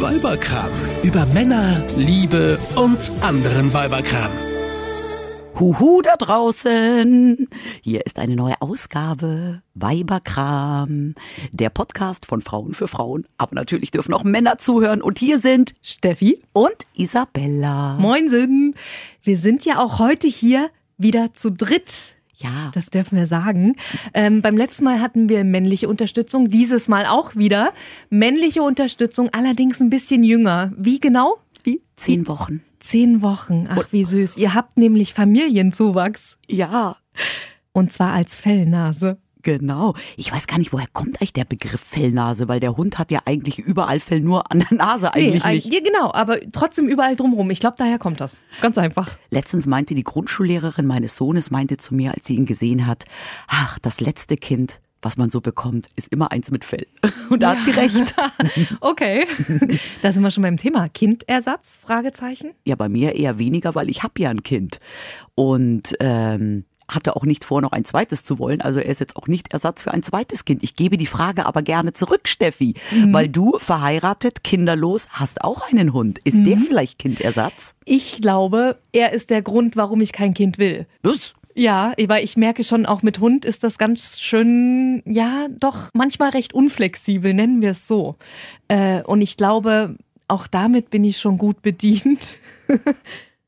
Weiberkram. Über Männer, Liebe und anderen Weiberkram. Huhu da draußen! Hier ist eine neue Ausgabe Weiberkram, der Podcast von Frauen für Frauen. Aber natürlich dürfen auch Männer zuhören. Und hier sind Steffi und Isabella. Moinsen! Wir sind ja auch heute hier wieder zu dritt. Ja. Das dürfen wir sagen. Ähm, beim letzten Mal hatten wir männliche Unterstützung, dieses Mal auch wieder. Männliche Unterstützung, allerdings ein bisschen jünger. Wie genau? Wie? Zehn Wochen. Zehn Wochen. Ach, wie süß. Ihr habt nämlich Familienzuwachs. Ja. Und zwar als Fellnase. Genau. Ich weiß gar nicht, woher kommt eigentlich der Begriff Fellnase, weil der Hund hat ja eigentlich überall Fell, nur an der Nase eigentlich nee, nicht. Ja, genau, aber trotzdem überall drumherum. Ich glaube, daher kommt das. Ganz einfach. Letztens meinte die Grundschullehrerin meines Sohnes, meinte zu mir, als sie ihn gesehen hat, ach, das letzte Kind, was man so bekommt, ist immer eins mit Fell. Und da ja. hat sie recht. okay. Da sind wir schon beim Thema. Kindersatz? Fragezeichen? Ja, bei mir eher weniger, weil ich habe ja ein Kind. Und ähm, hatte auch nicht vor, noch ein zweites zu wollen. Also er ist jetzt auch nicht Ersatz für ein zweites Kind. Ich gebe die Frage aber gerne zurück, Steffi, mhm. weil du verheiratet, kinderlos, hast auch einen Hund. Ist mhm. der vielleicht Kindersatz? Ich glaube, er ist der Grund, warum ich kein Kind will. Was? Ja, aber ich merke schon, auch mit Hund ist das ganz schön, ja, doch manchmal recht unflexibel, nennen wir es so. Äh, und ich glaube, auch damit bin ich schon gut bedient.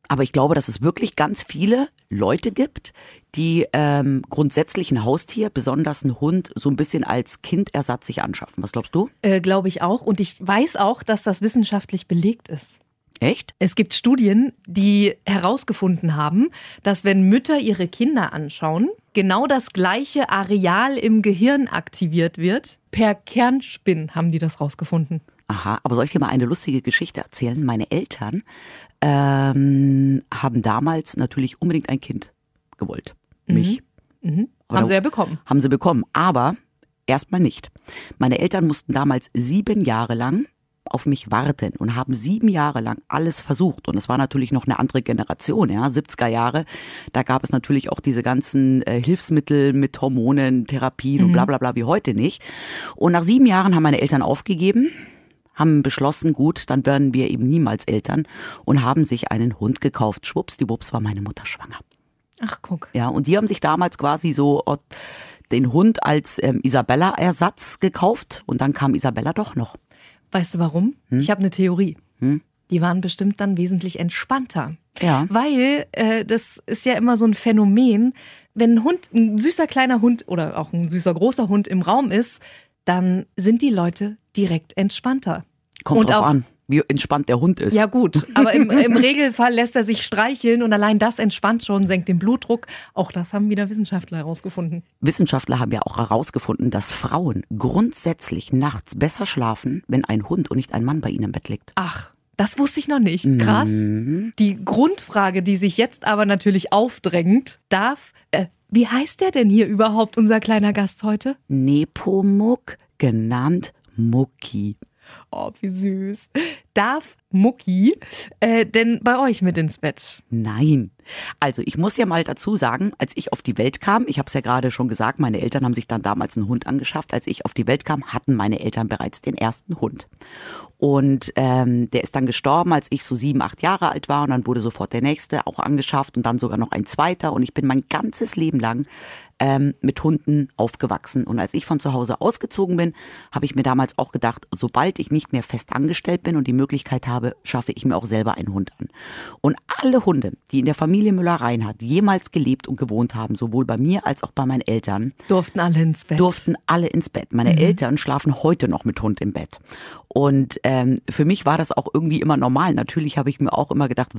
Aber ich glaube, dass es wirklich ganz viele Leute gibt, die ähm, grundsätzlich ein Haustier, besonders ein Hund, so ein bisschen als Kindersatz sich anschaffen. Was glaubst du? Äh, glaube ich auch. Und ich weiß auch, dass das wissenschaftlich belegt ist. Echt? Es gibt Studien, die herausgefunden haben, dass wenn Mütter ihre Kinder anschauen, genau das gleiche Areal im Gehirn aktiviert wird. Per Kernspin haben die das rausgefunden. Aha, aber soll ich dir mal eine lustige Geschichte erzählen? Meine Eltern ähm, haben damals natürlich unbedingt ein Kind gewollt. Mich. Mhm. Mhm. Haben sie ja bekommen. Haben sie bekommen, aber erstmal nicht. Meine Eltern mussten damals sieben Jahre lang auf mich warten und haben sieben Jahre lang alles versucht. Und es war natürlich noch eine andere Generation, ja, 70er Jahre. Da gab es natürlich auch diese ganzen äh, Hilfsmittel mit Hormonen, Therapien mhm. und bla bla bla wie heute nicht. Und nach sieben Jahren haben meine Eltern aufgegeben, haben beschlossen, gut, dann werden wir eben niemals Eltern und haben sich einen Hund gekauft. Schwuppsdiwupps war meine Mutter schwanger. Ach, guck. Ja, und die haben sich damals quasi so äh, den Hund als ähm, Isabella-Ersatz gekauft und dann kam Isabella doch noch. Weißt du warum? Hm? Ich habe eine Theorie. Hm? Die waren bestimmt dann wesentlich entspannter. Ja. Weil äh, das ist ja immer so ein Phänomen, wenn ein Hund, ein süßer kleiner Hund oder auch ein süßer großer Hund im Raum ist, dann sind die Leute direkt entspannter. Kommt und drauf auch, an, wie entspannt der Hund ist. Ja gut, aber im, im Regelfall lässt er sich streicheln und allein das entspannt schon, senkt den Blutdruck. Auch das haben wieder Wissenschaftler herausgefunden. Wissenschaftler haben ja auch herausgefunden, dass Frauen grundsätzlich nachts besser schlafen, wenn ein Hund und nicht ein Mann bei ihnen im Bett liegt. Ach. Das wusste ich noch nicht. Krass. Mhm. Die Grundfrage, die sich jetzt aber natürlich aufdrängt, darf, äh, wie heißt der denn hier überhaupt, unser kleiner Gast heute? Nepomuk, genannt Mucki. Oh, wie süß. Darf Mucki äh, denn bei euch mit ins Bett? Nein. Also ich muss ja mal dazu sagen, als ich auf die Welt kam, ich habe es ja gerade schon gesagt, meine Eltern haben sich dann damals einen Hund angeschafft. Als ich auf die Welt kam, hatten meine Eltern bereits den ersten Hund. Und ähm, der ist dann gestorben, als ich so sieben, acht Jahre alt war. Und dann wurde sofort der nächste auch angeschafft und dann sogar noch ein zweiter. Und ich bin mein ganzes Leben lang ähm, mit Hunden aufgewachsen. Und als ich von zu Hause ausgezogen bin, habe ich mir damals auch gedacht, sobald ich nicht mehr fest angestellt bin und die Möglichkeit habe, schaffe ich mir auch selber einen Hund an. Und alle Hunde, die in der Familie Müller-Reinhardt jemals gelebt und gewohnt haben, sowohl bei mir als auch bei meinen Eltern, durften alle ins Bett. Durften alle ins Bett. Meine mhm. Eltern schlafen heute noch mit Hund im Bett. Und ähm, für mich war das auch irgendwie immer normal. Natürlich habe ich mir auch immer gedacht,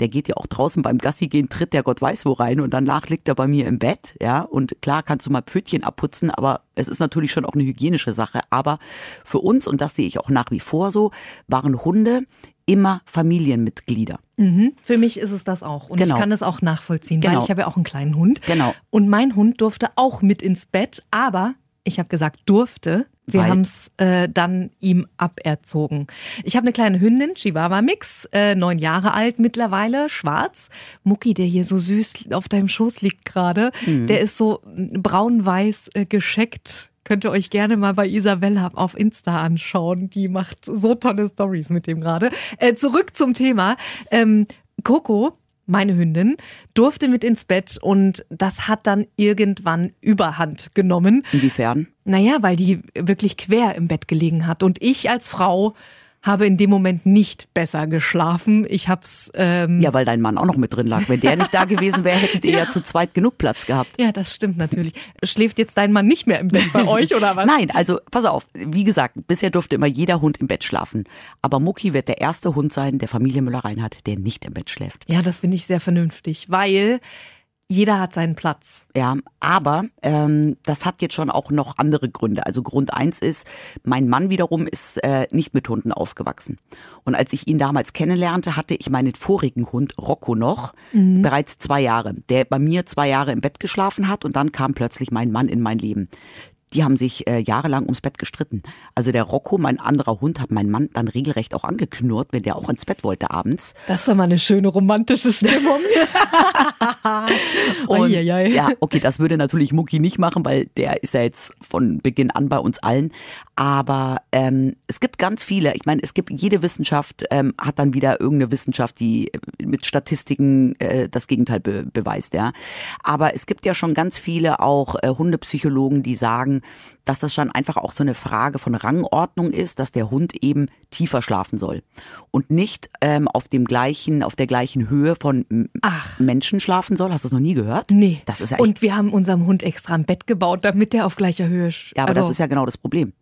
der geht ja auch draußen beim Gassi gehen, tritt der Gott weiß wo rein und danach liegt er bei mir im Bett, ja. Und klar kannst du mal Pfötchen abputzen, aber es ist natürlich schon auch eine hygienische Sache. Aber für uns, und das sehe ich auch nach wie vor so, waren Hunde immer Familienmitglieder. Mhm. Für mich ist es das auch. Und genau. ich kann es auch nachvollziehen, genau. weil ich habe ja auch einen kleinen Hund. Genau. Und mein Hund durfte auch mit ins Bett, aber ich habe gesagt, durfte. Wir haben es äh, dann ihm aberzogen. Ich habe eine kleine Hündin, Chihuahua-Mix, äh, neun Jahre alt mittlerweile, schwarz. Mucki, der hier so süß auf deinem Schoß liegt gerade, mhm. der ist so braun-weiß äh, gescheckt Könnt ihr euch gerne mal bei Isabella auf Insta anschauen. Die macht so tolle Stories mit dem gerade. Äh, zurück zum Thema. Ähm, Coco meine Hündin, durfte mit ins Bett und das hat dann irgendwann Überhand genommen. Inwiefern? Naja, weil die wirklich quer im Bett gelegen hat. Und ich als Frau habe in dem Moment nicht besser geschlafen. Ich hab's. Ähm ja, weil dein Mann auch noch mit drin lag. Wenn der nicht da gewesen wäre, hättet ihr ja. ja. zu zweit genug Platz gehabt. Ja, das stimmt natürlich. Schläft jetzt dein Mann nicht mehr im Bett bei euch oder was? Nein, also pass auf. Wie gesagt, bisher durfte immer jeder Hund im Bett schlafen. Aber Mucki wird der erste Hund sein, der Familie Müller-Reinhardt, der nicht im Bett schläft. Ja, das finde ich sehr vernünftig, weil jeder hat seinen Platz. Ja, aber ähm, das hat jetzt schon auch noch andere Gründe. Also Grund eins ist, mein Mann wiederum ist äh, nicht mit Hunden aufgewachsen. Und als ich ihn damals kennenlernte, hatte ich meinen vorigen Hund Rocco noch, mhm. bereits zwei Jahre, der bei mir zwei Jahre im Bett geschlafen hat und dann kam plötzlich mein Mann in mein Leben die haben sich äh, jahrelang ums Bett gestritten. Also der Rocco, mein anderer Hund, hat meinen Mann dann regelrecht auch angeknurrt, wenn der auch ins Bett wollte abends. Das ist doch mal eine schöne romantische Stimmung. Und, ja, okay, das würde natürlich Mucki nicht machen, weil der ist ja jetzt von Beginn an bei uns allen. Aber ähm, es gibt ganz viele. Ich meine, es gibt jede Wissenschaft ähm, hat dann wieder irgendeine Wissenschaft, die mit Statistiken äh, das Gegenteil be beweist, ja. Aber es gibt ja schon ganz viele auch äh, Hundepsychologen, die sagen, dass das schon einfach auch so eine Frage von Rangordnung ist, dass der Hund eben tiefer schlafen soll und nicht ähm, auf dem gleichen, auf der gleichen Höhe von Ach. Menschen schlafen soll. Hast du das noch nie gehört? Nee. Das ist ja und wir haben unserem Hund extra ein Bett gebaut, damit der auf gleicher Höhe. Ja, aber also das ist ja genau das Problem.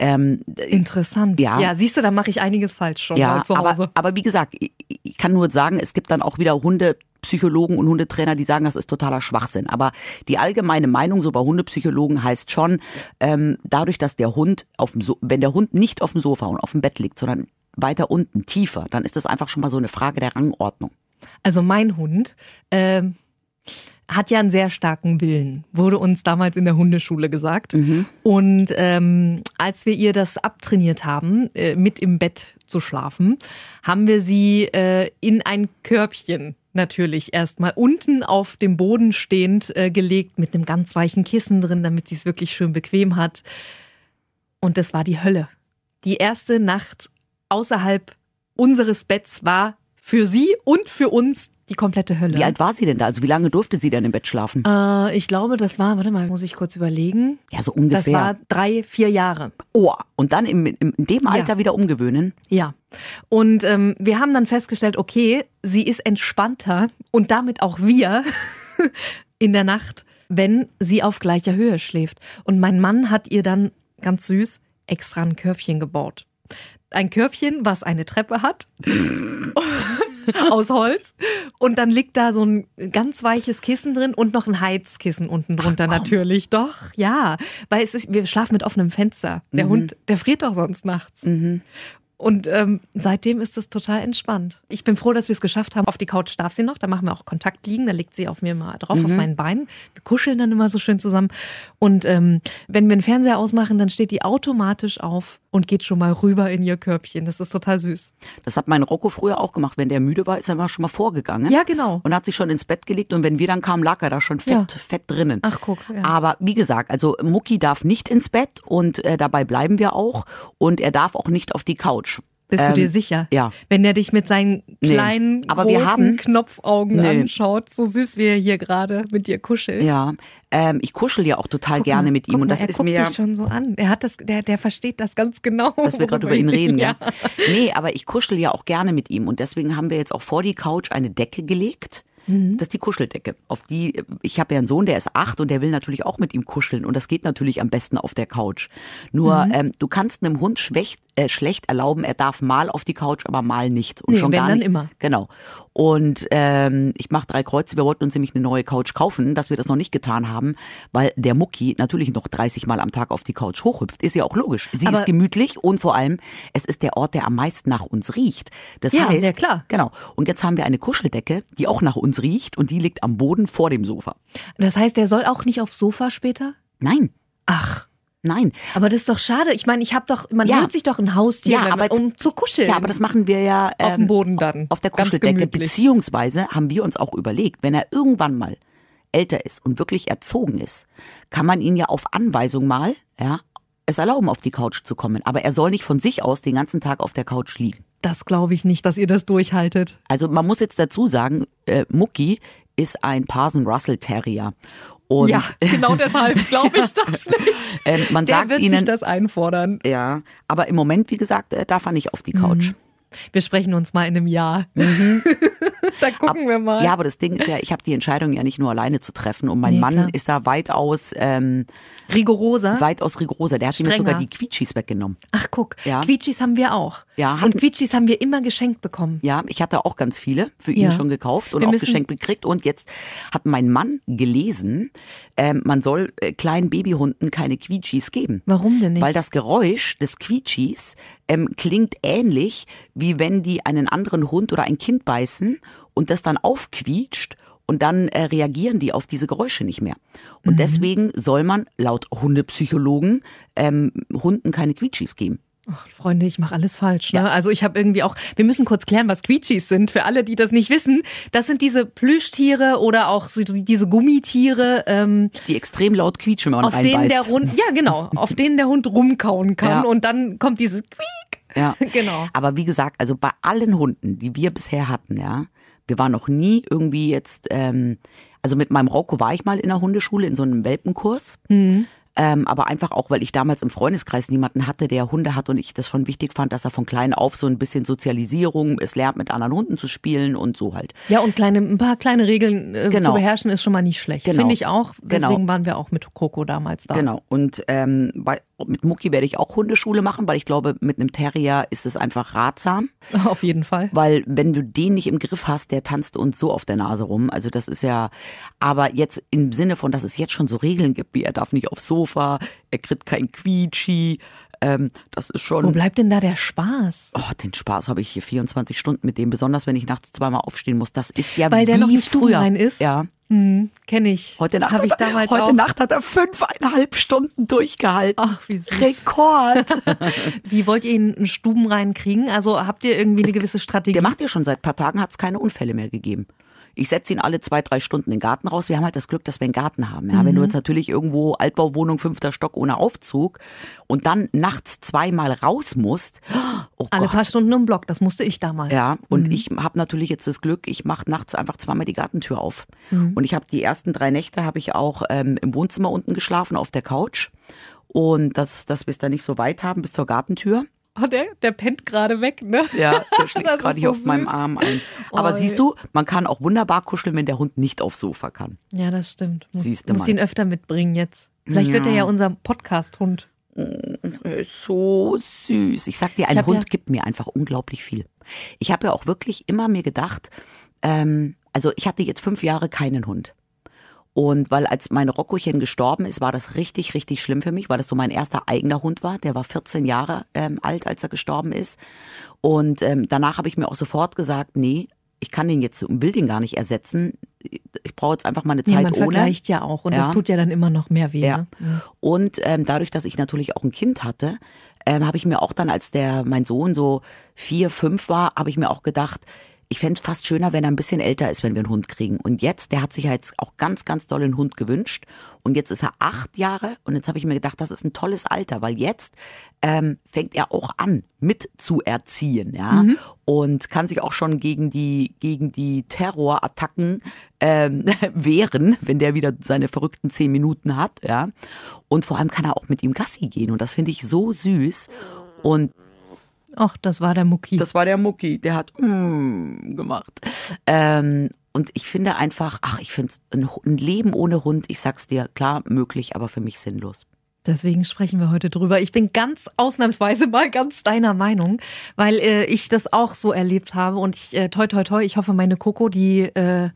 Ähm, Interessant. Ja. ja, siehst du, da mache ich einiges falsch schon ja, zu Hause. Aber, aber wie gesagt, ich, ich kann nur sagen, es gibt dann auch wieder Hunde, Psychologen und Hundetrainer, die sagen, das ist totaler Schwachsinn. Aber die allgemeine Meinung so bei Hundepsychologen heißt schon, ähm, dadurch, dass der Hund auf dem so wenn der Hund nicht auf dem Sofa und auf dem Bett liegt, sondern weiter unten, tiefer, dann ist das einfach schon mal so eine Frage der Rangordnung. Also mein Hund äh, hat ja einen sehr starken Willen, wurde uns damals in der Hundeschule gesagt. Mhm. Und ähm, als wir ihr das abtrainiert haben, äh, mit im Bett zu schlafen, haben wir sie äh, in ein Körbchen natürlich erstmal unten auf dem Boden stehend äh, gelegt mit einem ganz weichen Kissen drin, damit sie es wirklich schön bequem hat. Und das war die Hölle. Die erste Nacht außerhalb unseres Betts war für sie und für uns die komplette Hölle. Wie alt war sie denn da? Also wie lange durfte sie denn im Bett schlafen? Äh, ich glaube, das war, warte mal, muss ich kurz überlegen. Ja, so ungefähr. Das war drei, vier Jahre. Oh, und dann im, in dem Alter ja. wieder umgewöhnen? Ja. Und ähm, wir haben dann festgestellt, okay, sie ist entspannter und damit auch wir in der Nacht, wenn sie auf gleicher Höhe schläft. Und mein Mann hat ihr dann ganz süß extra ein Körbchen gebaut ein Körbchen, was eine Treppe hat. aus Holz. Und dann liegt da so ein ganz weiches Kissen drin und noch ein Heizkissen unten drunter Ach, natürlich. Doch, ja. Weil es ist, wir schlafen mit offenem Fenster. Der mhm. Hund, der friert doch sonst nachts. Mhm. Und ähm, seitdem ist es total entspannt. Ich bin froh, dass wir es geschafft haben. Auf die Couch darf sie noch. Da machen wir auch Kontakt liegen. Da liegt sie auf mir mal drauf, mhm. auf meinen Beinen. Wir kuscheln dann immer so schön zusammen. Und ähm, wenn wir den Fernseher ausmachen, dann steht die automatisch auf und geht schon mal rüber in ihr Körbchen. Das ist total süß. Das hat mein Rocco früher auch gemacht. Wenn der müde war, ist er immer schon mal vorgegangen. Ja, genau. Und hat sich schon ins Bett gelegt. Und wenn wir dann kamen, lag er da schon fett, ja. fett drinnen. Ach, guck. Ja. Aber wie gesagt, also Mucki darf nicht ins Bett und äh, dabei bleiben wir auch. Und er darf auch nicht auf die Couch. Bist ähm, du dir sicher? Ja. Wenn er dich mit seinen kleinen, nee. Aber großen wir haben, Knopfaugen nee. anschaut, so süß wie er hier gerade mit dir kuschelt. Ja, ähm, ich kuschel ja auch total guck gerne mal, mit ihm und das mal, ist mir dich schon so an. Er hat das, der, der versteht das ganz genau. Dass wir gerade über ihn reden, ja. ja. Nee, aber ich kuschel ja auch gerne mit ihm und deswegen haben wir jetzt auch vor die Couch eine Decke gelegt Mhm. Das ist die Kuscheldecke. Auf die, ich habe ja einen Sohn, der ist acht und der will natürlich auch mit ihm kuscheln. Und das geht natürlich am besten auf der Couch. Nur mhm. ähm, du kannst einem Hund schlecht, äh, schlecht erlauben, er darf mal auf die Couch, aber mal nicht. Und nee, schon wenn gar dann nicht. immer. Genau. Und ähm, ich mache drei Kreuze. Wir wollten uns nämlich eine neue Couch kaufen, dass wir das noch nicht getan haben, weil der Mucki natürlich noch 30 Mal am Tag auf die Couch hochhüpft. Ist ja auch logisch. Sie aber ist gemütlich und vor allem, es ist der Ort, der am meisten nach uns riecht. Das ja, heißt, ja klar. Genau. Und jetzt haben wir eine Kuscheldecke, die auch nach uns riecht und die liegt am Boden vor dem Sofa. Das heißt, der soll auch nicht aufs Sofa später? Nein. Ach. Nein. Aber das ist doch schade. Ich meine, ich habe doch, man ja. holt sich doch ein Haustier, ja, aber um zu kuscheln. Ja, aber das machen wir ja ähm, auf dem Boden dann. Auf der Kuscheldecke. Beziehungsweise haben wir uns auch überlegt, wenn er irgendwann mal älter ist und wirklich erzogen ist, kann man ihn ja auf Anweisung mal, ja, es erlauben, auf die Couch zu kommen. Aber er soll nicht von sich aus den ganzen Tag auf der Couch liegen. Das glaube ich nicht, dass ihr das durchhaltet. Also man muss jetzt dazu sagen, äh, Mucki ist ein Parson Russell Terrier. Und ja, genau deshalb glaube ich das nicht. ähm, man Der sagt wird ihnen, sich das einfordern. ja, aber im Moment, wie gesagt, äh, darf er nicht auf die Couch. Wir sprechen uns mal in einem Jahr. da gucken wir mal. Mhm. Ja, aber das Ding ist ja, ich habe die Entscheidung ja nicht nur alleine zu treffen und mein Nee, Mann klar. ist da weitaus ähm, Rigoroser. weitaus rigoroser. Der hat mir sogar die Quietschis weggenommen. Ach guck, Ja. Quietschis haben wir auch. Ja, Und hatten- Quietschis haben wir immer geschenkt bekommen. Ja, ich hatte auch ganz viele für ihn Ja. schon gekauft und Wir auch geschenkt gekriegt. Und jetzt hat mein Mann gelesen, ähm, man soll äh, kleinen Babyhunden keine Quietschis geben. Warum denn nicht? Weil das Geräusch des Quietschis ähm, klingt ähnlich, wie wenn die einen anderen Hund oder ein Kind beißen und das dann aufquietscht und dann äh, reagieren die auf diese Geräusche nicht mehr. Und Mhm. deswegen soll man laut Hundepsychologen ähm, Hunden keine Quietschis geben. Ach, Freunde, ich mache alles falsch. Ne? Also ich habe irgendwie auch, wir müssen kurz klären, was Quietschis sind. Für alle, die das nicht wissen, das sind diese Plüschtiere oder auch so die- diese Gummitiere, ähm, Die extrem laut quietschen, wenn man auf denen reinbeißt. der Hund, ja genau, auf denen der Hund rumkauen kann Ja. und dann kommt dieses Quiek. Ja. Genau. Aber wie gesagt, also bei allen Hunden, die wir bisher hatten, ja, wir waren noch nie irgendwie jetzt, ähm, also mit meinem Rocco war ich mal in der Hundeschule in so einem Welpenkurs. Ähm, aber einfach auch, weil ich damals im Freundeskreis niemanden hatte, der Hunde hat und ich das schon wichtig fand, dass er von klein auf so ein bisschen Sozialisierung, es lernt mit anderen Hunden zu spielen und so halt. Ja, und kleine, ein paar kleine Regeln äh, Genau. zu beherrschen ist schon mal nicht schlecht. Genau. Finde ich auch. Genau. Deswegen waren wir auch mit Coco damals da. Genau. Und ähm, bei, mit Mucki werde ich auch Hundeschule machen, weil ich glaube, mit einem Terrier ist es einfach ratsam. Auf jeden Fall. Weil wenn du den nicht im Griff hast, der tanzt uns so auf der Nase rum. Also das ist ja, aber jetzt im Sinne von, dass es jetzt schon so Regeln gibt, wie er darf nicht aufs Sofa, er kriegt kein Quietschi. Ähm, das ist Wo schon. bleibt denn da der Spaß? Oh, den Spaß habe ich hier 24 Stunden mit dem, besonders wenn ich nachts zweimal aufstehen muss. Das ist ja Weil der noch nicht früher. ist? Ja. Hm, Kenne ich. Heute Nacht, ich hat er- heute. Nacht hat er fünfeinhalb Stunden durchgehalten. Ach, wie süß. Rekord. Wie wollt ihr ihn einen Stuben reinkriegen? Also habt ihr irgendwie eine gewisse Strategie? Der macht ja schon seit ein paar Tagen, hat es keine Unfälle mehr gegeben. Ich setze ihn alle zwei, drei Stunden in den Garten raus. Wir haben halt das Glück, dass wir einen Garten haben. Ja, Wenn Mhm. du jetzt natürlich irgendwo Altbauwohnung, fünfter Stock ohne Aufzug und dann nachts zweimal raus musst, oh Alle Gott. paar Stunden im Block, das musste ich damals. Ja, und Mhm. ich habe natürlich jetzt das Glück, ich mache nachts einfach zweimal die Gartentür auf. Mhm. Und ich habe die ersten drei Nächte habe ich auch ähm, im Wohnzimmer unten geschlafen auf der Couch. Und das, dass wir es da nicht so weit haben bis zur Gartentür. Oh, der, der pennt gerade weg, ne? Ja, der schläft gerade hier so auf meinem. Arm ein. Aber Oh, siehst du, man kann auch wunderbar kuscheln, wenn der Hund nicht aufs Sofa kann. Ja, das stimmt. Muss, Siehste muss mal. ihn öfter mitbringen jetzt. Vielleicht wird er ja unser Podcast-Hund. Ist so süß. Ich sag dir, ein Hund ja- gibt mir einfach unglaublich viel. Ich habe ja auch wirklich immer mir gedacht, ähm, also ich hatte jetzt fünf Jahre keinen Hund. Und weil als mein Roccochen gestorben ist, war das richtig, richtig schlimm für mich, weil das so mein erster eigener Hund war. Der war 14 Jahre ähm, alt, als er gestorben ist. Und ähm, danach habe ich mir auch sofort gesagt, nee, ich kann den jetzt und will den gar nicht ersetzen. Ich brauche jetzt einfach mal eine Ja, Zeit man ohne. vergleicht ja auch und das Ja. tut ja dann immer noch mehr weh. Ja. Ne? Und ähm, dadurch, dass ich natürlich auch ein Kind hatte, ähm, habe ich mir auch dann, als der mein Sohn so vier, fünf war, habe ich mir auch gedacht, ich fände es fast schöner, wenn er ein bisschen älter ist, wenn wir einen Hund kriegen. Und jetzt, der hat sich ja jetzt auch ganz, ganz doll einen Hund gewünscht. Und jetzt ist er acht Jahre. Und jetzt habe ich mir gedacht, das ist ein tolles Alter, weil jetzt ähm, fängt er auch an, mit zu erziehen, ja. Und kann sich auch schon gegen die, gegen die Terrorattacken ähm, wehren, wenn der wieder seine verrückten zehn Minuten hat, ja. Und vor allem kann er auch mit ihm Gassi gehen. Und das finde ich so süß. Und Ach, das war der Mucki. das war der Mucki, der hat mm gemacht. Ähm, und ich finde einfach, ach, ich finde ein, ein Leben ohne Hund, ich sag's dir, klar möglich, aber für mich sinnlos. Deswegen sprechen wir heute drüber. Ich bin ganz ausnahmsweise mal ganz deiner Meinung, weil äh, ich das auch so erlebt habe und ich äh, toi toi toi, ich hoffe meine Coco, die äh,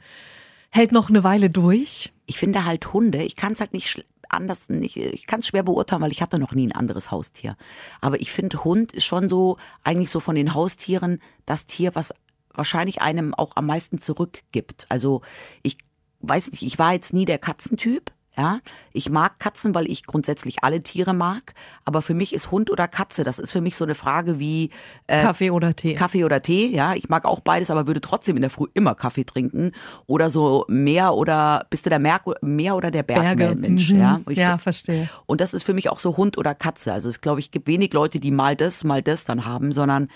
hält noch eine Weile durch. Ich finde halt Hunde, ich kann es halt nicht anders, nicht, ich kann es schwer beurteilen, weil ich hatte noch nie ein anderes Haustier. Aber ich finde Hund ist schon so, eigentlich so von den Haustieren das Tier, was wahrscheinlich einem auch am meisten zurückgibt. Also ich weiß nicht, ich war jetzt nie der Katzentyp. Ja, ich mag Katzen, weil ich grundsätzlich alle Tiere mag. Aber für mich ist Hund oder Katze, das ist für mich so eine Frage wie äh, Kaffee oder Tee. Kaffee oder Tee, ja. Ich mag auch beides, aber würde trotzdem in der Früh immer Kaffee trinken. Oder so Meer oder bist du der Meer, Meer oder der Bergmensch, mhm. ja. Ich, ja, verstehe. Und das ist für mich auch so Hund oder Katze. Also es glaube ich gibt wenig Leute, die mal das, mal das dann haben, sondern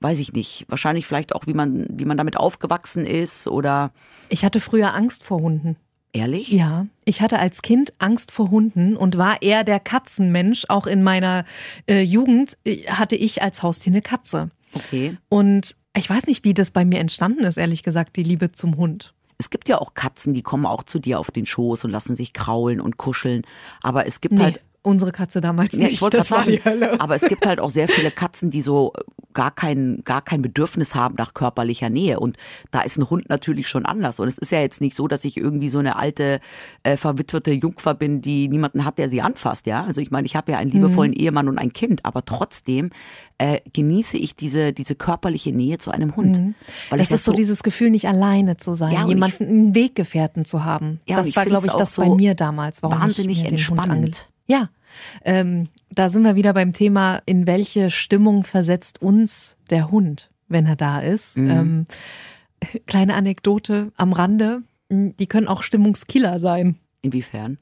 weiß ich nicht, wahrscheinlich vielleicht auch, wie man, wie man damit aufgewachsen ist oder. Ich hatte früher Angst vor Hunden. Ehrlich? Ja, ich hatte als Kind Angst vor Hunden und war eher der Katzenmensch. Auch in meiner äh, Jugend äh, hatte ich als Haustier eine Katze. Okay. Und ich weiß nicht, wie das bei mir entstanden ist, ehrlich gesagt, die Liebe zum Hund. Es gibt ja auch Katzen, die kommen auch zu dir auf den Schoß und lassen sich kraulen und kuscheln. Aber es gibt nee. halt Unsere Katze damals nicht. Ja, ich wollte das sagen. Aber es gibt halt auch sehr viele Katzen, die so gar kein, gar kein Bedürfnis haben nach körperlicher Nähe. Und da ist ein Hund natürlich schon anders. Und es ist ja jetzt nicht so, dass ich irgendwie so eine alte, äh, verwitwete Jungfer bin, die niemanden hat, der sie anfasst. Ja, also ich meine, ich habe ja einen liebevollen mhm. Ehemann und ein Kind, aber trotzdem äh, genieße ich diese, diese körperliche Nähe zu einem Hund. Mhm. Weil das, das ist so, dieses Gefühl, nicht alleine zu sein, ja, jemanden, ich, einen Weggefährten zu haben. Ja, das war, glaube ich, das so bei mir damals. Warum wahnsinnig entspannend. Ja, ähm, da sind wir wieder beim Thema, in welche Stimmung versetzt uns der Hund, wenn er da ist. Mhm. Ähm, kleine Anekdote am Rande, die können auch Stimmungskiller sein. Inwiefern?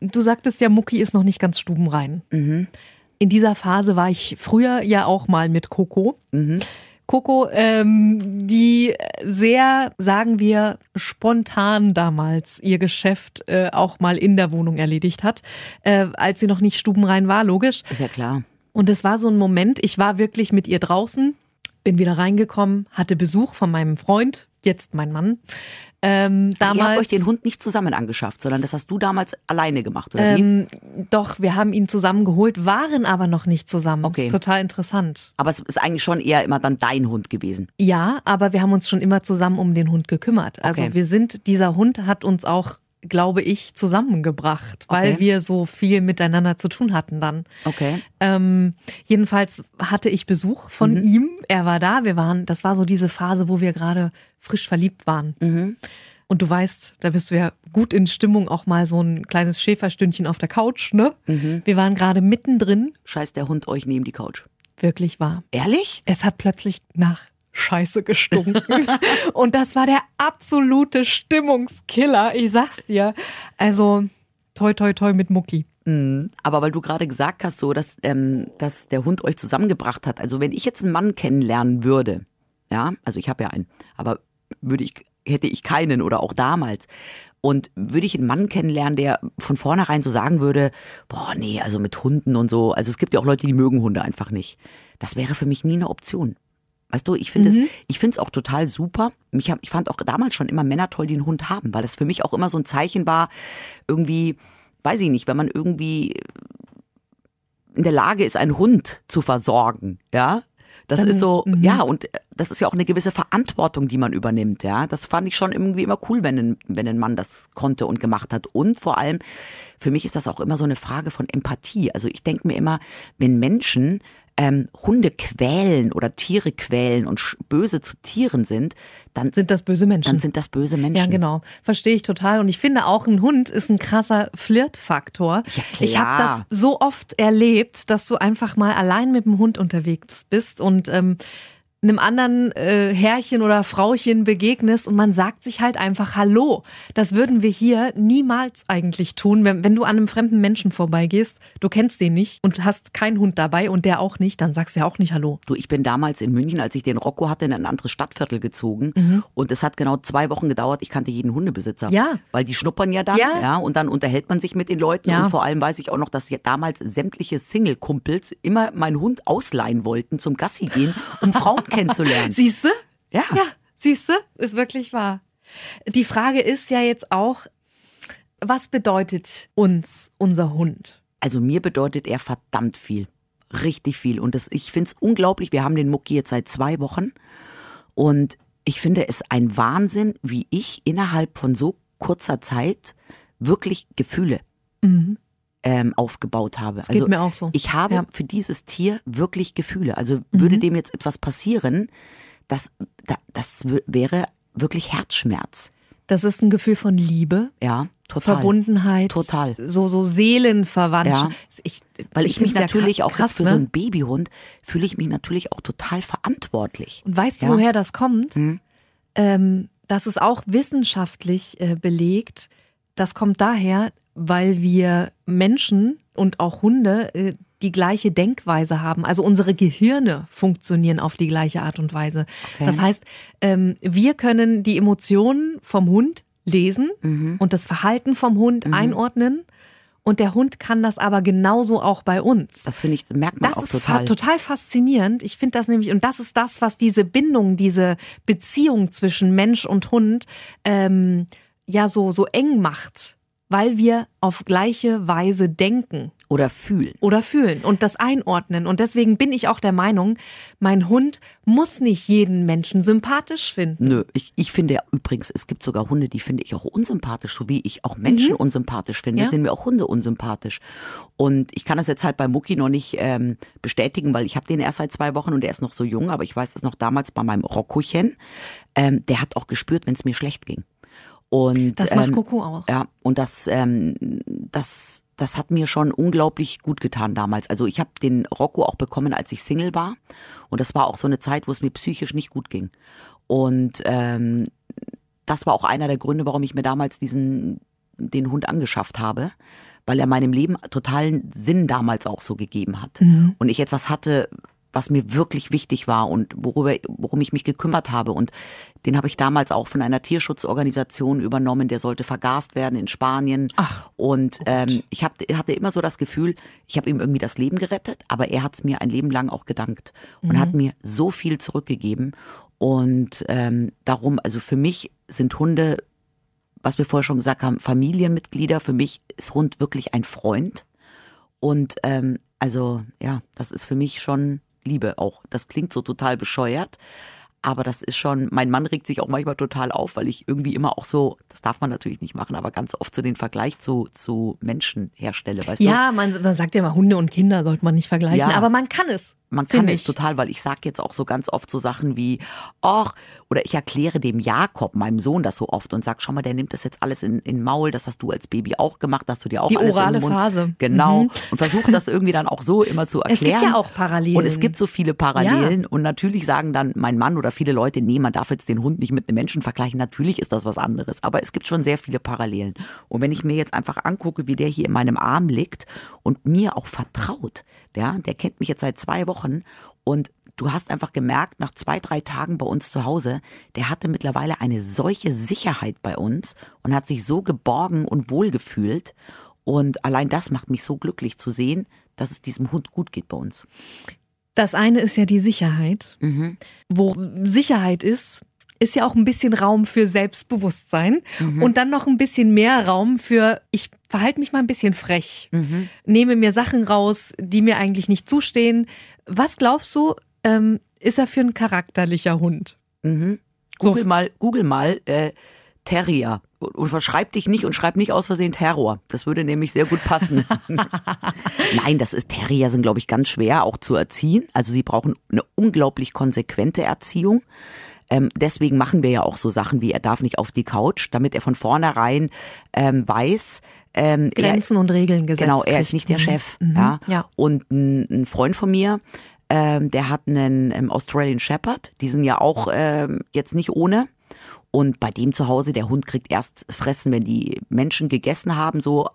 Du sagtest ja, Mucki ist noch nicht ganz stubenrein. Mhm. In dieser Phase war ich früher ja auch mal mit Coco. Mhm. Coco, ähm, die sehr, sagen wir, spontan damals ihr Geschäft äh, auch mal in der Wohnung erledigt hat, äh, als sie noch nicht stubenrein war, logisch. Ist ja klar. Und es war so ein Moment, ich war wirklich mit ihr draußen, bin wieder reingekommen, hatte Besuch von meinem Freund, jetzt mein Mann. Ähm, damals, Ihr habt euch den Hund nicht zusammen angeschafft, sondern das hast du damals alleine gemacht, oder ähm, wie? Doch, wir haben ihn zusammen geholt, waren aber noch nicht zusammen. Okay. Das ist total interessant. Aber es ist eigentlich schon eher immer dann dein Hund gewesen. Ja, aber wir haben uns schon immer zusammen um den Hund gekümmert. Also okay. wir sind, dieser Hund hat uns auch glaube ich, zusammengebracht, weil okay. wir so viel miteinander zu tun hatten dann. Okay. Ähm, jedenfalls hatte ich Besuch von mhm. ihm. Er war da. Wir waren, das war so diese Phase, wo wir gerade frisch verliebt waren. Mhm. Und du weißt, da bist du ja gut in Stimmung, auch mal so ein kleines Schäferstündchen auf der Couch, ne? Mhm. Wir waren gerade mittendrin. Scheißt der Hund euch neben die Couch? Wirklich wahr. Ehrlich? Es hat plötzlich nach Scheiße gestunken. und das war der absolute Stimmungskiller, ich sag's dir. Also, toi, toi, toi mit Mucki. Mhm. Aber weil du gerade gesagt hast, so, dass, ähm, dass der Hund euch zusammengebracht hat. Also, wenn ich jetzt einen Mann kennenlernen würde, ja, also ich habe ja einen, aber würde ich, hätte ich keinen oder auch damals. Und würde ich einen Mann kennenlernen, der von vornherein so sagen würde, boah, nee, also mit Hunden und so. Also es gibt ja auch Leute, die mögen Hunde einfach nicht. Das wäre für mich nie eine Option. Weißt du, ich finde mhm. es, ich finde es auch total super. Mich hab, ich fand auch damals schon immer Männer toll, die einen Hund haben, weil das für mich auch immer so ein Zeichen war, irgendwie, weiß ich nicht, wenn man irgendwie in der Lage ist, einen Hund zu versorgen, ja. Das Dann, ist so, mhm. ja, und das ist ja auch eine gewisse Verantwortung, die man übernimmt, ja. Das fand ich schon irgendwie immer cool, wenn ein, wenn ein Mann das konnte und gemacht hat. Und vor allem, für mich ist das auch immer so eine Frage von Empathie. Also ich denke mir immer, wenn Menschen ähm, Hunde quälen oder Tiere quälen und böse zu Tieren sind, dann sind das böse Menschen. Dann sind das böse Menschen. Ja, genau. Verstehe ich total. Und ich finde auch, ein Hund ist ein krasser Flirtfaktor. Ja. Ich habe das so oft erlebt, dass du einfach mal allein mit dem Hund unterwegs bist und ähm, einem anderen äh, Herrchen oder Frauchen begegnest und man sagt sich halt einfach Hallo. Das würden wir hier niemals eigentlich tun. Wenn, wenn du an einem fremden Menschen vorbeigehst, du kennst den nicht und hast keinen Hund dabei und der auch nicht, dann sagst du ja auch nicht Hallo. Du, ich bin damals in München, als ich den Rocco hatte, in ein anderes Stadtviertel gezogen mhm. und es hat genau zwei Wochen gedauert. Ich kannte jeden Hundebesitzer. Ja. Weil die schnuppern ja dann, ja. ja, und dann unterhält man sich mit den Leuten ja. und vor allem weiß ich auch noch, dass damals sämtliche Single-Kumpels immer meinen Hund ausleihen wollten zum Gassi gehen, um Frauen kennenzulernen. Siehst du? Ja. Ja, siehst du? Ist wirklich wahr. Die Frage ist ja jetzt auch, was bedeutet uns unser Hund? Also mir bedeutet er verdammt viel. Richtig viel. Und das, ich finde es unglaublich. Wir haben den Mucki jetzt seit zwei Wochen. Und ich finde es ein Wahnsinn, wie ich innerhalb von so kurzer Zeit wirklich Gefühle mhm. Ähm, aufgebaut habe. Das also geht mir auch so. Ich habe Ja. für dieses Tier wirklich Gefühle. Also würde Mhm. dem jetzt etwas passieren, das, da- das wäre wirklich Herzschmerz. Das ist ein Gefühl von Liebe. Ja, Total. Verbundenheit, Total. so so Seelenverwandtschaft. Ja. Ich, Weil ich, mich find's ja natürlich krass, auch jetzt für ne? so einen Babyhund fühle ich mich natürlich auch total verantwortlich. Und weißt du, Ja. woher das kommt? Hm. Ähm, das ist auch wissenschaftlich äh, belegt. Das kommt daher, weil wir Menschen und auch Hunde äh, die gleiche Denkweise haben. Also unsere Gehirne funktionieren auf die gleiche Art und Weise. Okay. Das heißt, ähm, wir können die Emotionen vom Hund lesen Mhm. und das Verhalten vom Hund einordnen. Und der Hund kann das aber genauso auch bei uns. Das finde ich, merkt man Das auch ist total. fa- total faszinierend. Ich finde das nämlich, und das ist das, was diese Bindung, diese Beziehung zwischen Mensch und Hund ähm, ja so, so eng macht, weil wir auf gleiche Weise denken Oder fühlen. oder fühlen und das einordnen. Und deswegen bin ich auch der Meinung, mein Hund muss nicht jeden Menschen sympathisch finden. Nö, ich, ich finde ja übrigens, es gibt sogar Hunde, die finde ich auch unsympathisch, so wie ich auch Menschen unsympathisch finde, Mhm. Ja. sind mir auch Hunde unsympathisch. Und ich kann das jetzt halt bei Mucki noch nicht ähm, bestätigen, weil ich habe den erst seit zwei Wochen und der ist noch so jung, aber ich weiß das noch damals bei meinem Rockochen. Ähm, der hat auch gespürt, wenn es mir schlecht ging. Und, Das macht ähm, Coco auch. Ja, und das, ähm, das, das hat mir schon unglaublich gut getan damals. Also ich habe den Rocco auch bekommen, als ich Single war. Und das war auch so eine Zeit, wo es mir psychisch nicht gut ging. Und ähm, das war auch einer der Gründe, warum ich mir damals diesen den Hund angeschafft habe, weil er meinem Leben totalen Sinn damals auch so gegeben hat. Und ich etwas hatte, was mir wirklich wichtig war und worüber, worum ich mich gekümmert habe. Und den habe ich damals auch von einer Tierschutzorganisation übernommen, der sollte vergast werden in Spanien. Ach, Und ähm, ich hab, hatte immer so das Gefühl, ich habe ihm irgendwie das Leben gerettet, aber er hat es mir ein Leben lang auch gedankt und hat mir so viel zurückgegeben. Und ähm, darum, also für mich sind Hunde, was wir vorher schon gesagt haben, Familienmitglieder. Für mich ist Hund wirklich ein Freund. Und ähm, also ja, das ist für mich schon Liebe auch. Das klingt so total bescheuert. Aber das ist schon, mein Mann regt sich auch manchmal total auf, weil ich irgendwie immer auch so, das darf man natürlich nicht machen, aber ganz oft so den Vergleich zu, zu Menschen herstelle, weißt du? Ja, man, man sagt ja immer, Hunde und Kinder sollte man nicht vergleichen, Ja. aber man kann es. Man kann es total, weil ich sag jetzt auch so ganz oft so Sachen wie, ach, oder ich erkläre dem Jakob, meinem Sohn, das so oft und sag, schau mal, der nimmt das jetzt alles in, in Maul, das hast du als Baby auch gemacht, dass du dir auch Die alles orale in den Mund. Phase. Genau. Mhm. Und versuche das irgendwie dann auch so immer zu Es erklären. gibt ja auch Parallelen. Und es gibt so viele Parallelen. Und natürlich sagen dann mein Mann oder viele Leute, nee, man darf jetzt den Hund nicht mit einem Menschen vergleichen. Natürlich ist das was anderes. Aber es gibt schon sehr viele Parallelen. Und wenn ich mir jetzt einfach angucke, wie der hier in meinem Arm liegt und mir auch vertraut, ja, der kennt mich jetzt seit zwei Wochen und du hast einfach gemerkt, nach zwei, drei Tagen bei uns zu Hause, der hatte mittlerweile eine solche Sicherheit bei uns und hat sich so geborgen und wohl gefühlt. Und allein das macht mich so glücklich zu sehen, dass es diesem Hund gut geht bei uns. Das eine ist ja die Sicherheit. Mhm. Wo Sicherheit ist, ist ja auch ein bisschen Raum für Selbstbewusstsein Mhm. und dann noch ein bisschen mehr Raum für, ich verhalte mich mal ein bisschen frech, Mhm. nehme mir Sachen raus, die mir eigentlich nicht zustehen. Was glaubst du, ähm, ist er für ein charakterlicher Hund? Mhm. So. Google mal, Google mal äh, Terrier und, und verschreib dich nicht und schreib nicht aus Versehen Terror. Das würde nämlich sehr gut passen. Nein, das ist Terrier sind glaube ich ganz schwer auch zu erziehen. Also sie brauchen eine unglaublich konsequente Erziehung. Ähm, deswegen machen wir ja auch so Sachen wie er darf nicht auf die Couch, damit er von vornherein ähm, weiß, ähm, er, Grenzen und Regeln gesetzt. Genau, er ist kriegt. nicht der Mhm. Chef. Mhm. Ja. ja. Und ein, ein Freund von mir, ähm, der hat einen ähm, Australian Shepherd. Die sind ja auch ähm, jetzt nicht ohne. Und bei dem zu Hause, der Hund kriegt erst fressen, wenn die Menschen gegessen haben, so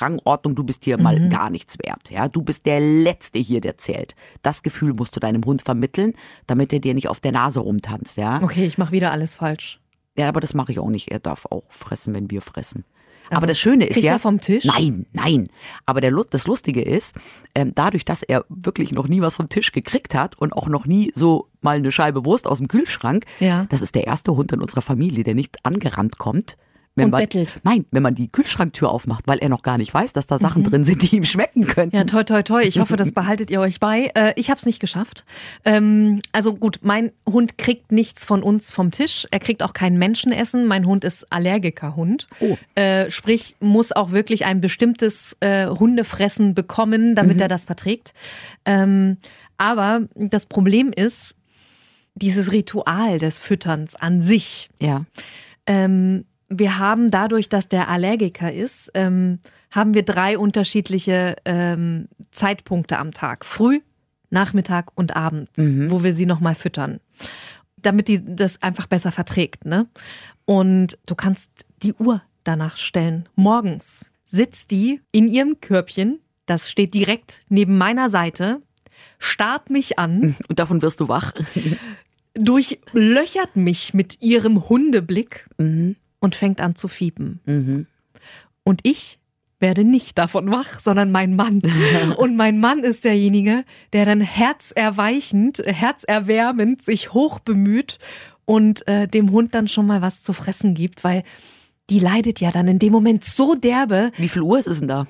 Rangordnung, du bist hier mal Mhm. gar nichts wert. Ja, du bist der Letzte hier, der zählt. Das Gefühl musst du deinem Hund vermitteln, damit er dir nicht auf der Nase rumtanzt, ja. Okay, ich mache wieder alles falsch. Ja, aber das mache ich auch nicht. Er darf auch fressen, wenn wir fressen. Also, aber das Schöne ist ja. er vom Tisch? Nein, nein. Aber der, das Lustige ist, ähm, dadurch, dass er wirklich noch nie was vom Tisch gekriegt hat und auch noch nie so mal eine Scheibe Wurst aus dem Kühlschrank, Ja. das ist der erste Hund in unserer Familie, der nicht angerannt kommt. Wenn Und man, bettelt. Nein, wenn man die Kühlschranktür aufmacht, weil er noch gar nicht weiß, dass da Sachen drin sind, die ihm schmecken könnten. Mhm. Ja, toi, toi, toi. Ich hoffe, das behaltet ihr euch bei. Äh, ich habe es nicht geschafft. Ähm, also gut, mein Hund kriegt nichts von uns vom Tisch. Er kriegt auch kein Menschenessen. Mein Hund ist Allergikerhund. Oh. Äh, sprich, muss auch wirklich ein bestimmtes äh, Hundefressen bekommen, damit er das verträgt. Ähm, aber das Problem ist, dieses Ritual des Fütterns an sich Ja. ähm, wir haben dadurch, dass der Allergiker ist, ähm, haben wir drei unterschiedliche ähm, Zeitpunkte am Tag. Früh, Nachmittag und abends, wo wir sie nochmal füttern. Damit die das einfach besser verträgt. Ne? Und du kannst die Uhr danach stellen. Morgens sitzt die in ihrem Körbchen, das steht direkt neben meiner Seite, starrt mich an, Und davon wirst du wach. durchlöchert mich mit ihrem Hundeblick und fängt an zu fiepen. Und ich werde nicht davon wach, sondern mein Mann. Und mein Mann ist derjenige, der dann herzerweichend, herzerwärmend sich hoch bemüht und äh, dem Hund dann schon mal was zu fressen gibt, weil die leidet ja dann in dem Moment so derbe, Wie viel Uhr ist es denn da?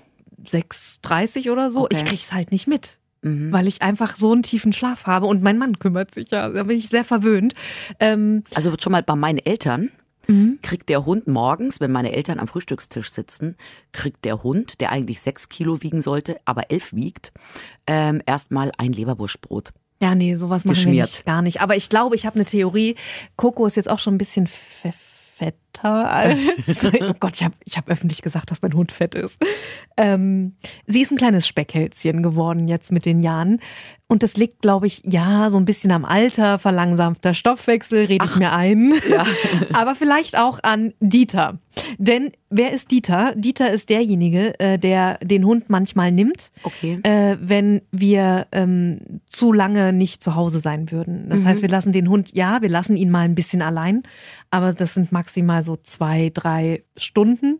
6.30 oder so. Okay. Ich krieg's halt nicht mit. Weil ich einfach so einen tiefen Schlaf habe und mein Mann kümmert sich ja. Da bin ich sehr verwöhnt. Ähm, Also schon mal bei meinen Eltern kriegt der Hund morgens, wenn meine Eltern am Frühstückstisch sitzen, kriegt der Hund, der eigentlich sechs Kilo wiegen sollte, aber elf wiegt, ähm, erstmal ein Leberwurstbrot. Ja, nee, sowas machen wir Geschmiert. nicht, gar nicht. Aber ich glaube, ich habe eine Theorie. Coco ist jetzt auch schon ein bisschen fe- fetter als. oh Gott, ich habe ich hab öffentlich gesagt, dass mein Hund fett ist. Ähm, sie ist ein kleines Speckhälschen geworden jetzt mit den Jahren. Und das liegt, glaube ich, ja, so ein bisschen am Alter, verlangsamter Stoffwechsel, rede ich mir ein. Aber vielleicht auch an Dieter. Denn wer ist Dieter? Dieter ist derjenige, äh, der den Hund manchmal nimmt Okay. äh, wenn wir ähm, zu lange nicht zu Hause sein würden. Das heißt, wir lassen den Hund, ja, wir lassen ihn mal ein bisschen allein, aber das sind maximal so zwei, drei Stunden.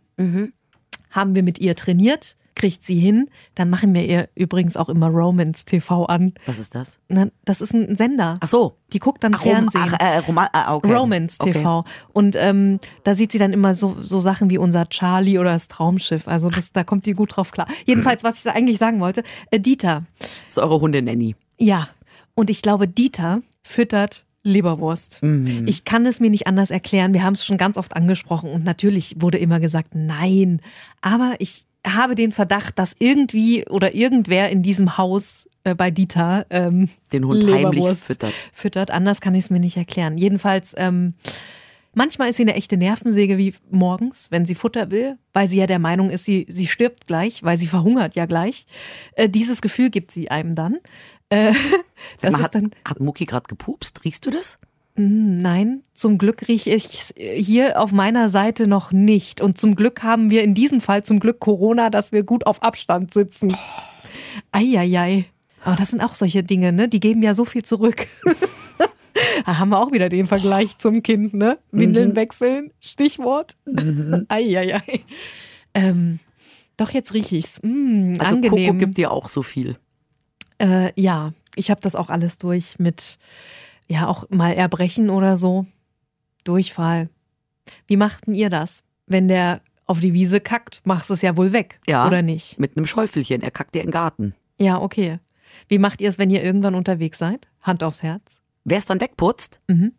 Haben wir mit ihr trainiert, kriegt sie hin. Dann machen wir ihr übrigens auch immer Romance TV an. Was ist das? Na, Das ist ein Sender. Ach so. Die guckt dann Ach, Fernsehen. ach äh, Roman ah, okay. Romance Okay. TV. Und ähm, da sieht sie dann immer so, so Sachen wie unser Charlie oder das Traumschiff. Also das, da kommt die gut drauf klar. Jedenfalls, was ich da eigentlich sagen wollte, äh, Dieter. Das ist eure Hunde-Nanny. Ja. Und ich glaube, Dieter füttert Leberwurst. Ich kann es mir nicht anders erklären. Wir haben es schon ganz oft angesprochen und natürlich wurde immer gesagt, nein. Aber ich habe den Verdacht, dass irgendwie oder irgendwer in diesem Haus äh, bei Dieter ähm, Den Hund heimlich Leberwurst füttert. füttert. Anders kann ich es mir nicht erklären. Jedenfalls, ähm, manchmal ist sie eine echte Nervensäge wie morgens, wenn sie Futter will, weil sie ja der Meinung ist, sie, sie stirbt gleich, weil sie verhungert ja gleich. Äh, dieses Gefühl gibt sie einem dann. Äh, das mal, hat, dann, hat Mucki gerade gepupst? Riechst du das? nein, zum Glück rieche ich hier auf meiner Seite noch nicht. Und zum Glück haben wir in diesem Fall zum Glück Corona, dass wir gut auf Abstand sitzen. Eieiei. Aber das sind auch solche Dinge, ne? Die geben ja so viel zurück. Da haben wir auch wieder den Vergleich zum Kind, ne? Windeln wechseln, Stichwort. Eieiei. Ähm, doch, jetzt rieche ich's. Mm, Also angenehm. Coco gibt dir auch so viel. Äh, ja, ich habe das auch alles durch mit, ja, auch mal Erbrechen oder so. Durchfall. Wie machten ihr das? Wenn der auf die Wiese kackt, machst du es ja wohl weg, Ja. oder nicht? Mit einem Schäufelchen. Er kackt dir in den Garten. Ja, okay. Wie macht ihr es, wenn ihr irgendwann unterwegs seid? Hand aufs Herz. Wer es dann wegputzt? Mhm.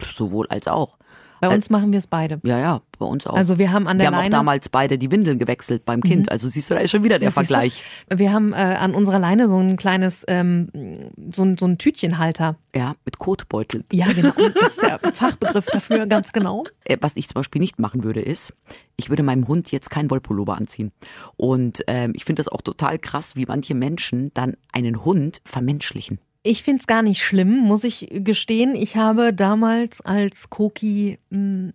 Sowohl als auch. Bei uns machen wir es beide. Ja, ja, bei uns auch. Also wir haben an wir der haben auch Leine. Mhm. damals beide die Windeln gewechselt beim Kind. Also siehst du, da ist schon wieder der Ja, du? Vergleich. Wir haben äh, an unserer Leine so ein kleines, ähm, so, ein, so ein Tütchenhalter. Ja, mit Kotbeutel. Ja, genau. Das ist der Fachbegriff dafür, ganz genau. Äh, Was ich zum Beispiel nicht machen würde, ist, ich würde meinem Hund jetzt keinen Wollpullover anziehen. Und ähm, ich finde das auch total krass, wie manche Menschen dann einen Hund vermenschlichen. Ich find's gar nicht schlimm, muss ich gestehen. Ich habe damals, als Koki mh,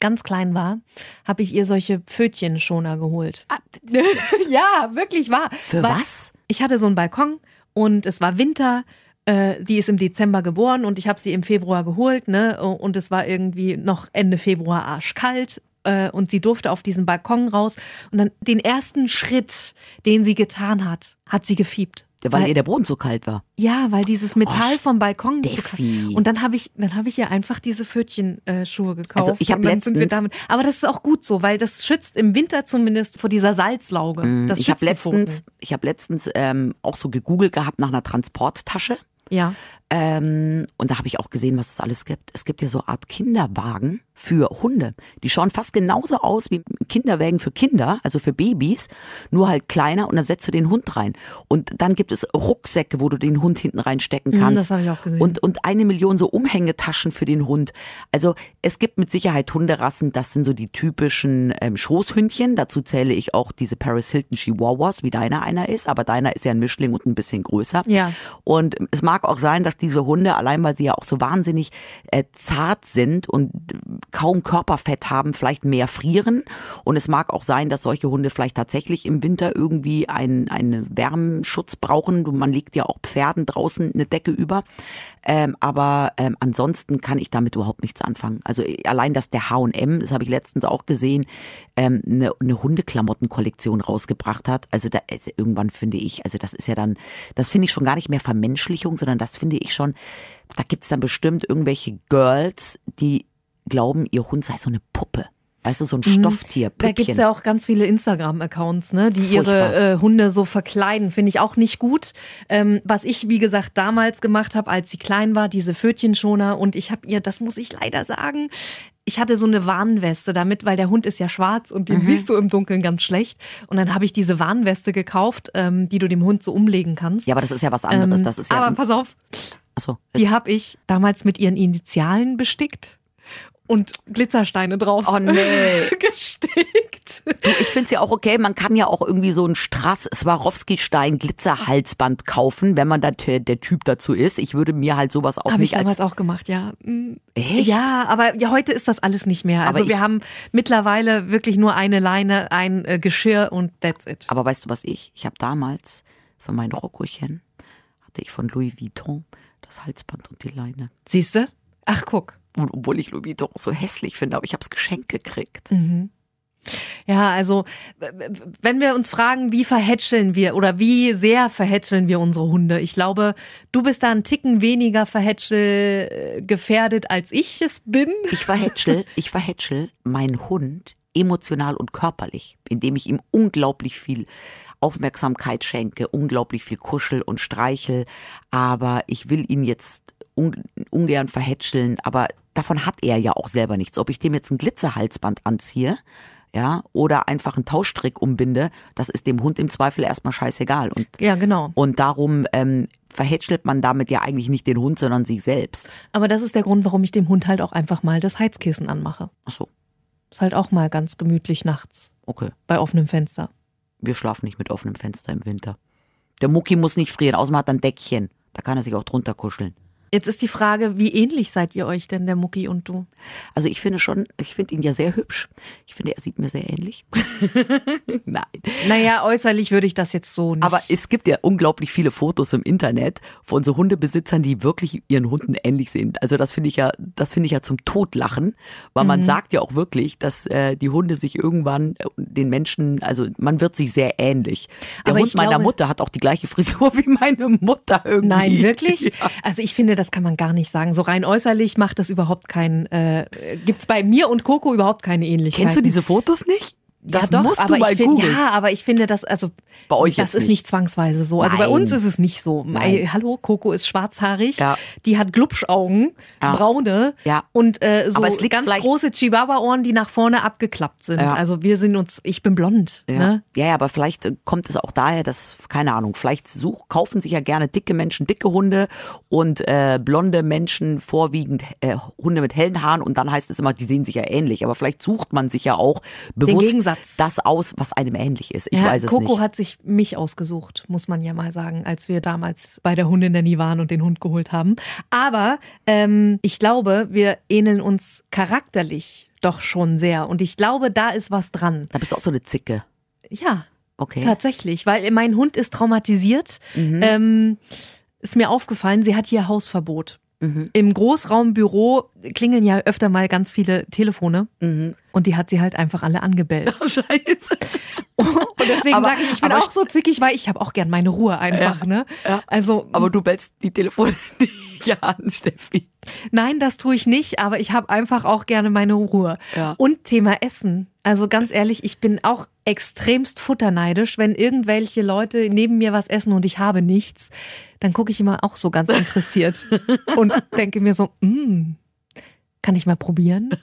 ganz klein war, habe ich ihr solche Pfötchenschoner geholt. ja, wirklich wahr. Für Weil was? Ich hatte so einen Balkon und es war Winter. Äh, die ist im Dezember geboren und ich habe sie im Februar geholt, ne? Und es war irgendwie noch Ende Februar arschkalt. äh, Und sie durfte auf diesen Balkon raus. Und dann den ersten Schritt, den sie getan hat, hat sie gefiebt. Weil, Weil- ihr der Boden so kalt war. ja, weil dieses Metall Oh, vom Balkon. so Steffi. ka- Und dann habe ich, dann habe ich ihr einfach diese Pfötchenschuhe gekauft. Also ich hab und dann sind wir letztens- damit. Aber das ist auch gut so, weil das schützt im Winter zumindest vor dieser Salzlauge. Mm, ich habe letztens, Pfoten. ich habe letztens ähm, auch so gegoogelt gehabt nach einer Transporttasche. Ja. Ähm, und da habe ich auch gesehen, was es alles gibt. Es gibt ja so eine Art Kinderwagen für Hunde. Die schauen fast genauso aus wie Kinderwägen für Kinder, also für Babys, nur halt kleiner und dann setzt du den Hund rein. Und dann gibt es Rucksäcke, wo du den Hund hinten reinstecken Mhm, kannst. das habe ich auch gesehen. Und, und eine Million so Umhängetaschen für den Hund. Also es gibt mit Sicherheit Hunderassen, das sind so die typischen ähm, Schoßhündchen. Dazu zähle ich auch diese Paris Hilton Chihuahuas, wie deiner einer ist. Aber deiner ist ja ein Mischling und ein bisschen größer. Ja. Und es mag auch sein, dass diese Hunde, allein weil sie ja auch so wahnsinnig äh, zart sind und kaum Körperfett haben, vielleicht mehr frieren. Und es mag auch sein, dass solche Hunde vielleicht tatsächlich im Winter irgendwie einen, einen Wärmenschutz brauchen. Man legt ja auch Pferden draußen eine Decke über. Ähm, aber ähm, ansonsten kann ich damit überhaupt nichts anfangen. Also äh, allein, dass der H&M, das habe ich letztens auch gesehen, ähm, eine, eine Hundeklamottenkollektion rausgebracht hat. Also da, also irgendwann finde ich, also das ist ja dann, das finde ich schon gar nicht mehr Vermenschlichung, sondern das finde ich schon, da gibt's dann bestimmt irgendwelche Girls, die glauben, ihr Hund sei so eine Puppe. Weißt du, so ein Stofftier, Mhm. Da Püppchen. gibt's ja auch ganz viele Instagram-Accounts, ne, die Furchtbar. ihre äh, Hunde so verkleiden. Finde ich auch nicht gut. Ähm, was ich, wie gesagt, damals gemacht habe, als sie klein war, diese Pfötchenschoner. Und ich habe ihr, das muss ich leider sagen, ich hatte so eine Warnweste damit, weil der Hund ist ja schwarz und Mhm. den siehst du im Dunkeln ganz schlecht. Und dann habe ich diese Warnweste gekauft, ähm, die du dem Hund so umlegen kannst. ja, aber das ist ja was anderes. Ähm, das ist ja, aber pass auf, achso, die habe ich damals mit ihren Initialen bestickt und Glitzersteine drauf Oh, nee. gestickt. Du, ich finde es ja auch okay, man kann ja auch irgendwie so ein Strass Swarovski-Stein Glitzerhalsband kaufen, wenn man da der, Typ dazu ist. Ich würde mir halt sowas auch Habe ich nicht damals als auch gemacht, ja. Mm. Echt? Ja, aber ja, heute ist das alles nicht mehr. Also Aber wir ich- haben mittlerweile wirklich nur eine Leine, ein äh, Geschirr und that's it. Aber weißt du was ich? Ich habe damals für mein Rockochen hatte ich von Louis Vuitton das Halsband und die Leine. Siehst du? Ach, guck. Und obwohl ich Louis Vuitton so hässlich finde, aber ich habe es geschenkt gekriegt. Mhm. Ja, also wenn wir uns fragen, wie verhätscheln wir oder wie sehr verhätscheln wir unsere Hunde? Ich glaube, du bist da einen Ticken weniger verhätschel äh, gefährdet, als ich es bin. Ich verhätschel, ich verhätschel meinen Hund emotional und körperlich, indem ich ihm unglaublich viel Aufmerksamkeit schenke, unglaublich viel kuschel und streichel, aber ich will ihn jetzt un ungern verhätscheln, aber davon hat er ja auch selber nichts. Ob ich dem jetzt ein Glitzerhalsband anziehe, ja, oder einfach einen Tauschstrick umbinde, das ist dem Hund im Zweifel erstmal scheißegal. Und, Ja, genau. und darum ähm, verhätschelt man damit ja eigentlich nicht den Hund, sondern sich selbst. Aber das ist der Grund, warum ich dem Hund halt auch einfach mal das Heizkissen anmache. Ach so, Ist halt auch mal ganz gemütlich nachts okay. bei offenem Fenster. Wir schlafen nicht mit offenem Fenster im Winter. Der Mucki muss nicht frieren, außerdem hat er ein Deckchen. Da kann er sich auch drunter kuscheln. Jetzt ist die Frage, wie ähnlich seid ihr euch denn, der Mucki und du? Also ich finde schon, ich finde ihn ja sehr hübsch. Ich finde, er sieht mir sehr ähnlich. Nein. Naja, äußerlich würde ich das jetzt so nicht. Aber es gibt ja unglaublich viele Fotos im Internet von so Hundebesitzern, die wirklich ihren Hunden ähnlich sind. Also das finde ich ja, das finde ich ja zum Totlachen, weil Mhm. man sagt ja auch wirklich, dass äh, die Hunde sich irgendwann äh, den Menschen, also man wird sich sehr ähnlich. Der Aber Hund meiner glaube- Mutter hat auch die gleiche Frisur wie meine Mutter irgendwie. Nein, wirklich? Ja. Also ich finde, das kann man gar nicht sagen. So rein äußerlich macht das überhaupt keinen, äh, gibt's bei mir und Coco überhaupt keine Ähnlichkeit. Kennst du diese Fotos nicht? Das ja, doch, musst aber du mal googeln. Ja, aber ich finde das, also Bei euch das ist nicht. nicht zwangsweise so. Also bei Nein. uns ist es nicht so. Nein. Hallo, Coco ist schwarzhaarig, Ja. die hat Glubschaugen, Ja. braune Ja. und äh, so Aber es liegt ganz große Chihuahua-Ohren, die nach vorne abgeklappt sind. Also wir sind uns, ich bin blond. Ja. Ne? ja, ja, aber vielleicht äh, kommt es auch daher, dass, keine Ahnung, vielleicht such, kaufen sich ja gerne dicke Menschen dicke Hunde und äh, blonde Menschen vorwiegend äh, Hunde mit hellen Haaren und dann heißt es immer, die sehen sich ja ähnlich. Aber vielleicht sucht man sich ja auch bewusst Gegensatz. das aus, was einem ähnlich ist. Ich ja, weiß es Coco nicht. hat sich mich ausgesucht, muss man ja mal sagen, als wir damals bei der Hundin Nanny waren und den Hund geholt haben. Aber ähm, ich glaube, wir ähneln uns charakterlich doch schon sehr. Und ich glaube, da ist was dran. da bist du auch so eine Zicke. Ja, Okay. tatsächlich. Weil mein Hund ist traumatisiert. Ähm, ist mir aufgefallen, sie hat hier Hausverbot. Im Großraumbüro klingeln ja öfter mal ganz viele Telefone. Und die hat sie halt einfach alle angebellt. Scheiße. Und deswegen sage ich, ich bin auch so zickig, weil ich habe auch gern meine Ruhe einfach. ne? ja. Also Aber du bellst die Telefone nicht an, Steffi. Nein, das tue ich nicht, aber ich habe einfach auch gerne meine Ruhe. Ja. Und Thema Essen. Also ganz ehrlich, ich bin auch extremst futterneidisch. Wenn irgendwelche Leute neben mir was essen und ich habe nichts, dann gucke ich immer auch so ganz interessiert und denke mir so, mm, kann ich mal probieren?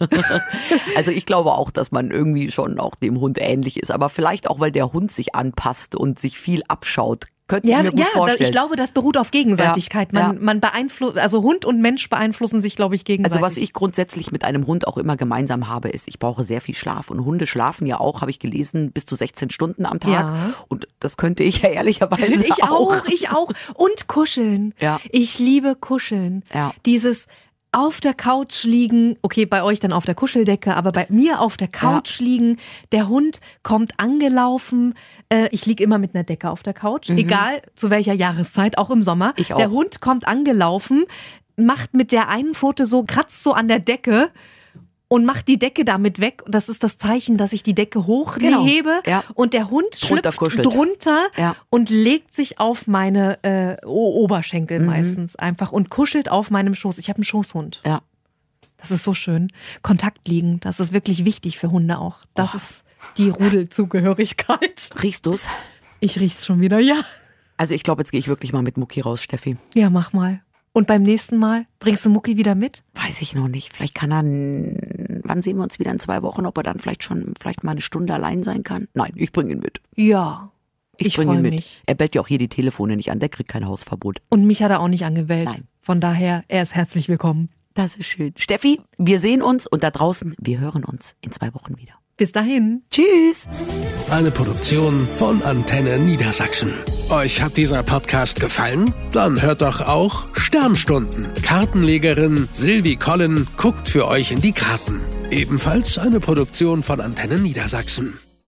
Also ich glaube auch, dass man irgendwie schon auch dem Hund ähnlich ist, aber vielleicht auch, weil der Hund sich anpasst und sich viel abschaut. Könnte Ja, ich mir gut ja, vorstellen. ich glaube, das beruht auf Gegenseitigkeit. Man, ja. man beeinflusst, also Hund und Mensch beeinflussen sich, glaube ich, gegenseitig. Also was ich grundsätzlich mit einem Hund auch immer gemeinsam habe, ist, ich brauche sehr viel Schlaf. Und Hunde schlafen ja auch, habe ich gelesen, bis zu 16 Stunden am Tag. Ja. Und das könnte ich ja ehrlicherweise Ich auch, ich auch. Und kuscheln. Ja. Ich liebe kuscheln. Ja. Dieses auf der Couch liegen, okay, bei euch dann auf der Kuscheldecke, aber bei mir auf der Couch liegen, der Hund kommt angelaufen. Äh, ich liege immer mit einer Decke auf der Couch, egal zu welcher Jahreszeit, auch im Sommer. Mhm. Ich auch. Der Hund kommt angelaufen, macht mit der einen Pfote so, kratzt so an der Decke und macht die Decke damit weg. Das ist das Zeichen, dass ich die Decke Genau. hochhebe Ja. und der Hund schlüpft drunter Ja. und legt sich auf meine äh, Oberschenkel Mhm. meistens einfach und kuschelt auf meinem Schoß. Ich habe einen Schoßhund. Ja. Das ist so schön. Kontakt liegen, das ist wirklich wichtig für Hunde auch. Das ist die Rudelzugehörigkeit. Riechst du's? Ich riech's schon wieder, ja. Also ich glaube, jetzt gehe ich wirklich mal mit Mucki raus, Steffi. Ja, mach mal. Und beim nächsten Mal bringst du Mucki wieder mit? Weiß ich noch nicht. Vielleicht kann er, wann sehen wir uns wieder in zwei Wochen, ob er dann vielleicht schon, vielleicht mal eine Stunde allein sein kann? Nein, ich bringe ihn mit. Ja. Ich bring ihn freu mit. mich. Er bellt ja auch hier die Telefone nicht an, der kriegt kein Hausverbot. Und mich hat er auch nicht angewählt. Nein. Von daher, er ist herzlich willkommen. Das ist schön. Steffi, wir sehen uns und da draußen, wir hören uns in zwei Wochen wieder. Bis dahin. Tschüss. Eine Produktion von Antenne Niedersachsen. Euch hat dieser Podcast gefallen? Dann hört doch auch Sternstunden. Kartenlegerin Silvi Collen guckt für euch in die Karten. Ebenfalls eine Produktion von Antenne Niedersachsen.